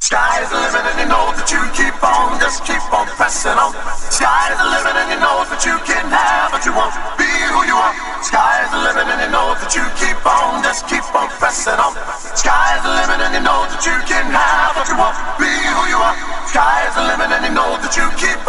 Sky is the limit and you know that you keep on, just keep on pressing on. Sky is the limit and you know that you can have what you want, be who you are. Sky is the limit and you know that you keep on, just keep on pressing on. Sky is the limit and you know that you can have what you want, be who you are. Sky is the limit and you know that you keep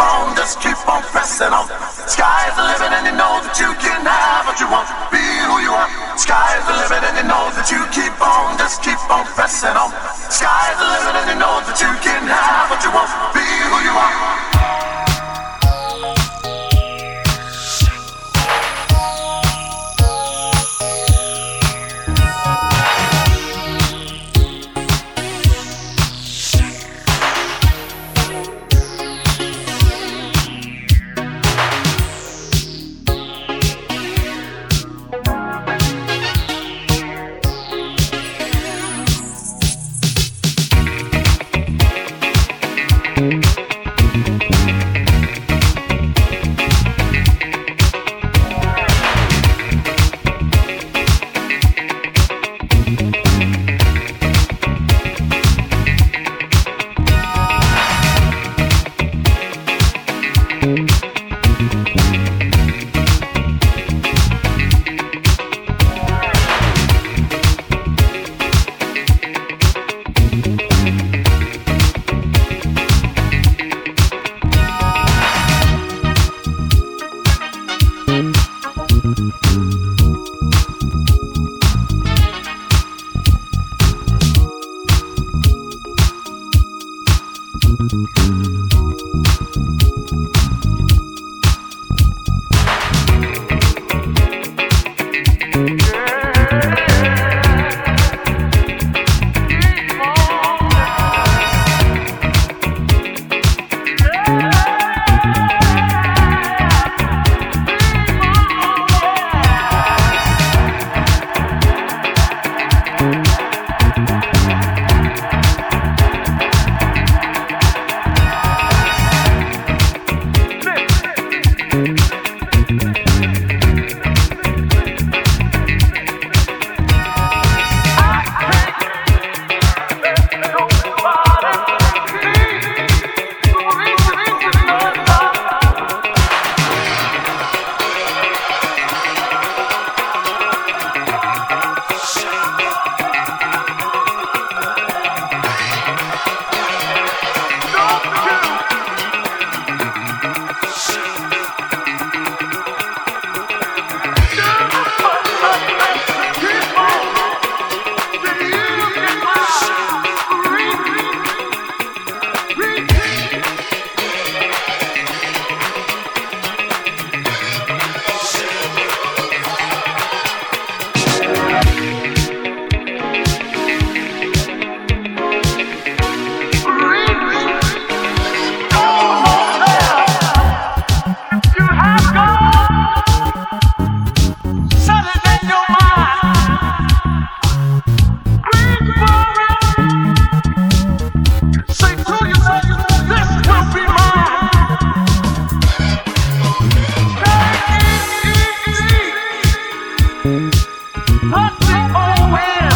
Nothing always.